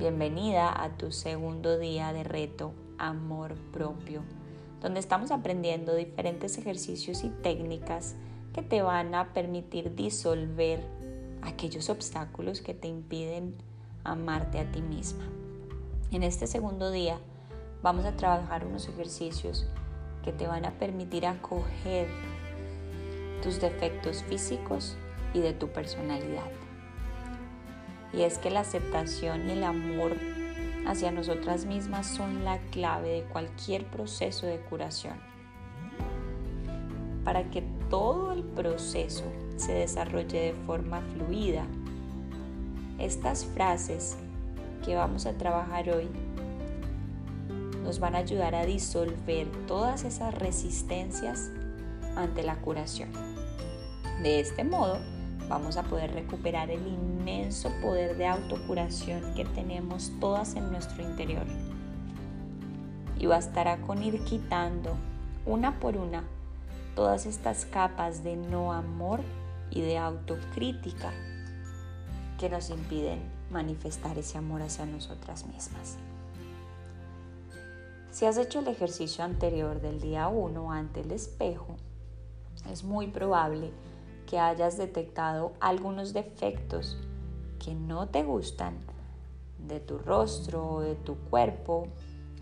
Bienvenida a tu segundo día de reto Amor propio, donde estamos aprendiendo diferentes ejercicios y técnicas que te van a permitir disolver aquellos obstáculos que te impiden amarte a ti misma. En este segundo día vamos a trabajar unos ejercicios que te van a permitir acoger tus defectos físicos y de tu personalidad. Y es que la aceptación y el amor hacia nosotras mismas son la clave de cualquier proceso de curación. Para que todo el proceso se desarrolle de forma fluida, estas frases que vamos a trabajar hoy nos van a ayudar a disolver todas esas resistencias ante la curación. De este modo, vamos a poder recuperar el inmenso poder de autocuración que tenemos todas en nuestro interior. Y bastará con ir quitando una por una todas estas capas de no amor y de autocrítica que nos impiden manifestar ese amor hacia nosotras mismas. Si has hecho el ejercicio anterior del día 1 ante el espejo, es muy probable que hayas detectado algunos defectos que no te gustan de tu rostro, de tu cuerpo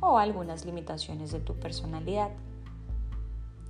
o algunas limitaciones de tu personalidad.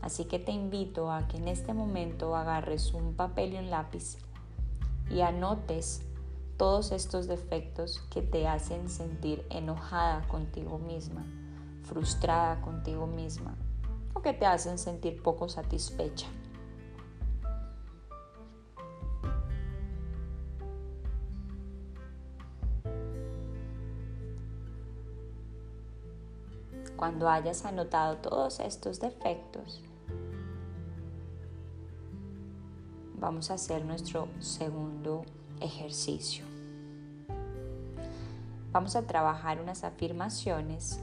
Así que te invito a que en este momento agarres un papel y un lápiz y anotes todos estos defectos que te hacen sentir enojada contigo misma frustrada contigo misma o que te hacen sentir poco satisfecha. Cuando hayas anotado todos estos defectos, vamos a hacer nuestro segundo ejercicio. Vamos a trabajar unas afirmaciones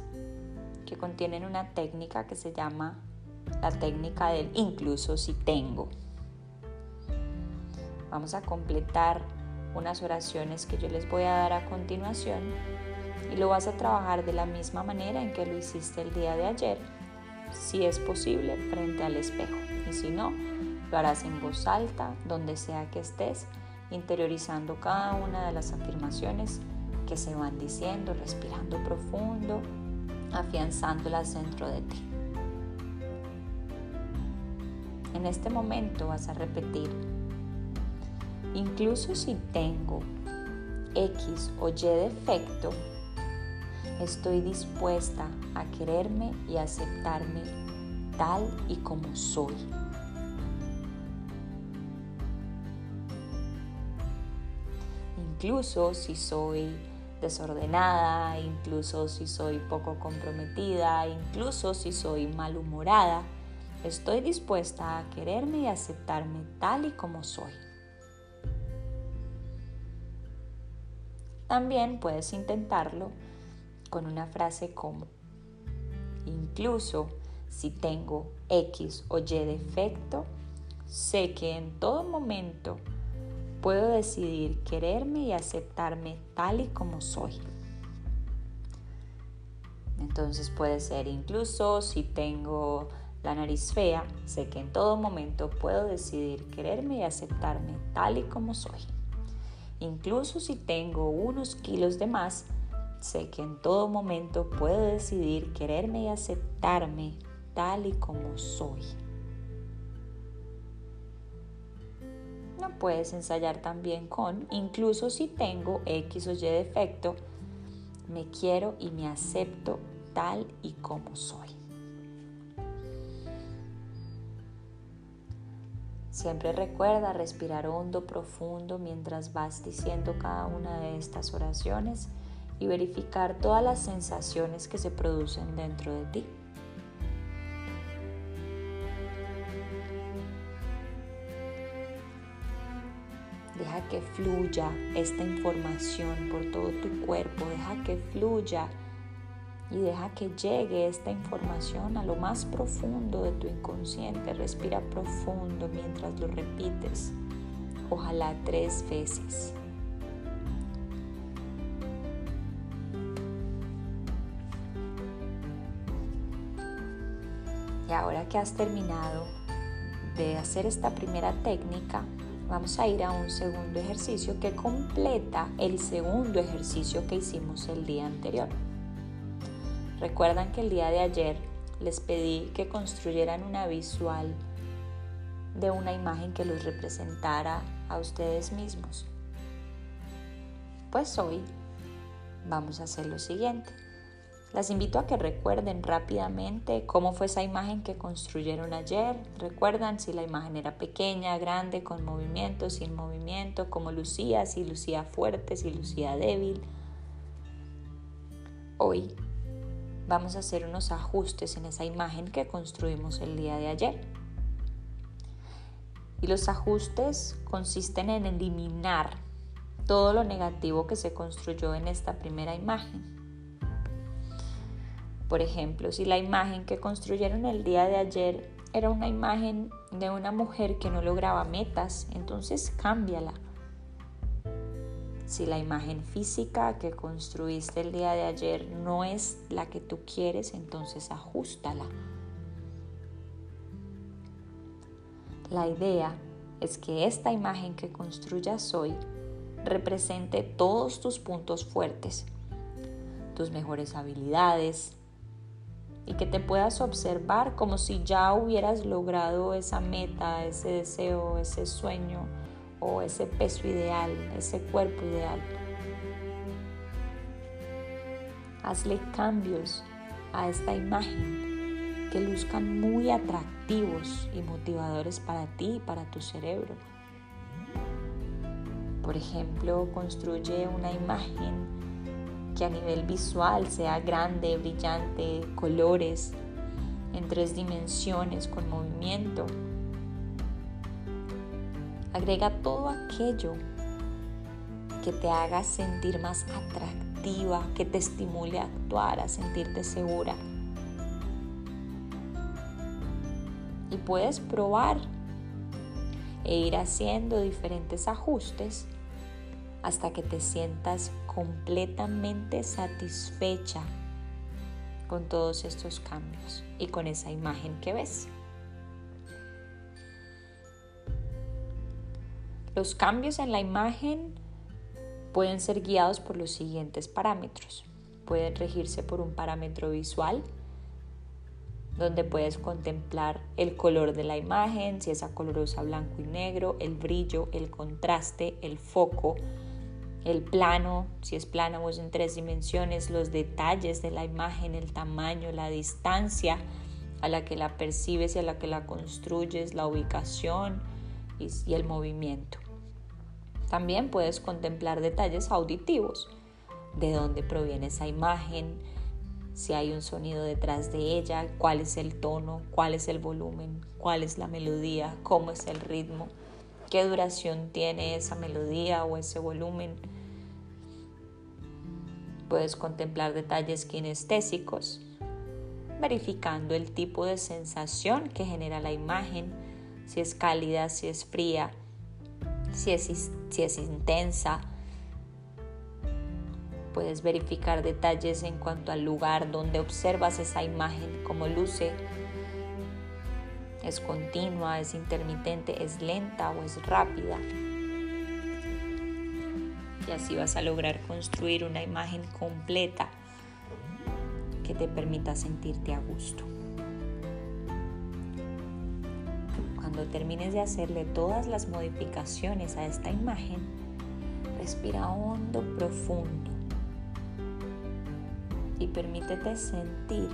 que contienen una técnica que se llama la técnica del incluso si tengo. Vamos a completar unas oraciones que yo les voy a dar a continuación y lo vas a trabajar de la misma manera en que lo hiciste el día de ayer, si es posible, frente al espejo. Y si no, lo harás en voz alta, donde sea que estés, interiorizando cada una de las afirmaciones que se van diciendo, respirando profundo afianzándolas dentro de ti. En este momento vas a repetir, incluso si tengo X o Y defecto, estoy dispuesta a quererme y aceptarme tal y como soy. Incluso si soy desordenada, incluso si soy poco comprometida, incluso si soy malhumorada, estoy dispuesta a quererme y aceptarme tal y como soy. También puedes intentarlo con una frase como, incluso si tengo X o Y defecto, sé que en todo momento puedo decidir quererme y aceptarme tal y como soy. Entonces puede ser incluso si tengo la nariz fea, sé que en todo momento puedo decidir quererme y aceptarme tal y como soy. Incluso si tengo unos kilos de más, sé que en todo momento puedo decidir quererme y aceptarme tal y como soy. puedes ensayar también con, incluso si tengo X o Y defecto, me quiero y me acepto tal y como soy. Siempre recuerda respirar hondo, profundo mientras vas diciendo cada una de estas oraciones y verificar todas las sensaciones que se producen dentro de ti. Deja que fluya esta información por todo tu cuerpo. Deja que fluya y deja que llegue esta información a lo más profundo de tu inconsciente. Respira profundo mientras lo repites. Ojalá tres veces. Ahora que has terminado de hacer esta primera técnica, vamos a ir a un segundo ejercicio que completa el segundo ejercicio que hicimos el día anterior. Recuerdan que el día de ayer les pedí que construyeran una visual de una imagen que los representara a ustedes mismos. Pues hoy vamos a hacer lo siguiente. Las invito a que recuerden rápidamente cómo fue esa imagen que construyeron ayer. Recuerdan si la imagen era pequeña, grande, con movimiento, sin movimiento, cómo lucía, si lucía fuerte, si lucía débil. Hoy vamos a hacer unos ajustes en esa imagen que construimos el día de ayer. Y los ajustes consisten en eliminar todo lo negativo que se construyó en esta primera imagen. Por ejemplo, si la imagen que construyeron el día de ayer era una imagen de una mujer que no lograba metas, entonces cámbiala. Si la imagen física que construiste el día de ayer no es la que tú quieres, entonces ajustala. La idea es que esta imagen que construyas hoy represente todos tus puntos fuertes, tus mejores habilidades, y que te puedas observar como si ya hubieras logrado esa meta, ese deseo, ese sueño o ese peso ideal, ese cuerpo ideal. Hazle cambios a esta imagen que luzcan muy atractivos y motivadores para ti y para tu cerebro. Por ejemplo, construye una imagen que a nivel visual sea grande, brillante, colores, en tres dimensiones, con movimiento. Agrega todo aquello que te haga sentir más atractiva, que te estimule a actuar, a sentirte segura. Y puedes probar e ir haciendo diferentes ajustes hasta que te sientas completamente satisfecha con todos estos cambios y con esa imagen que ves. Los cambios en la imagen pueden ser guiados por los siguientes parámetros. Pueden regirse por un parámetro visual, donde puedes contemplar el color de la imagen, si es colorosa blanco y negro, el brillo, el contraste, el foco, el plano, si es plano es en tres dimensiones, los detalles de la imagen, el tamaño, la distancia a la que la percibes y a la que la construyes, la ubicación y, y el movimiento. También puedes contemplar detalles auditivos, de dónde proviene esa imagen, si hay un sonido detrás de ella, cuál es el tono, cuál es el volumen, cuál es la melodía, cómo es el ritmo, qué duración tiene esa melodía o ese volumen Puedes contemplar detalles kinestésicos, verificando el tipo de sensación que genera la imagen, si es cálida, si es fría, si es, si es intensa. Puedes verificar detalles en cuanto al lugar donde observas esa imagen, cómo luce, es continua, es intermitente, es lenta o es rápida y así vas a lograr construir una imagen completa que te permita sentirte a gusto. Cuando termines de hacerle todas las modificaciones a esta imagen, respira hondo, profundo y permítete sentir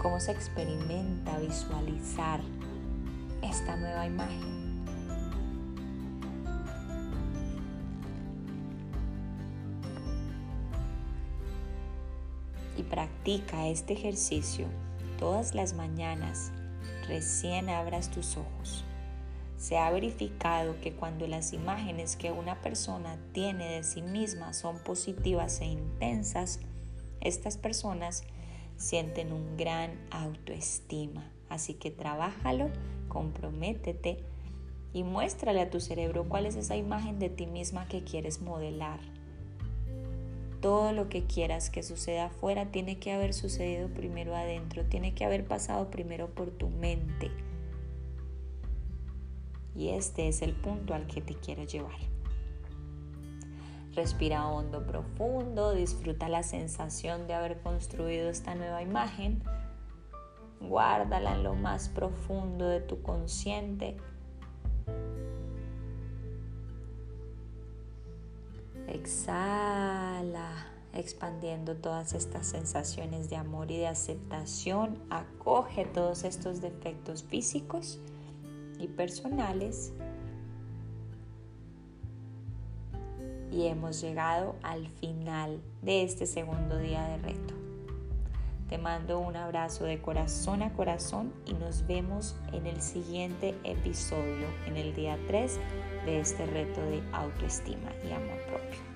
cómo se experimenta visualizar esta nueva imagen. y practica este ejercicio todas las mañanas recién abras tus ojos. Se ha verificado que cuando las imágenes que una persona tiene de sí misma son positivas e intensas, estas personas sienten un gran autoestima. Así que trabájalo, comprométete y muéstrale a tu cerebro cuál es esa imagen de ti misma que quieres modelar. todo lo que quieras que suceda afuera tiene que haber sucedido primero adentro, tiene que haber pasado primero por tu mente. Y este es el punto al que te quiero llevar. Respira hondo, profundo, disfruta la sensación de haber construido esta nueva imagen. Guárdala en lo más profundo de tu consciente. Exhala, expandiendo todas estas sensaciones de amor y de aceptación. Acoge todos estos defectos físicos y personales y hemos llegado al final de este segundo día de reto. Te mando un abrazo de corazón a corazón y nos vemos en el siguiente episodio, en el día 3 de este reto de autoestima y amor propio.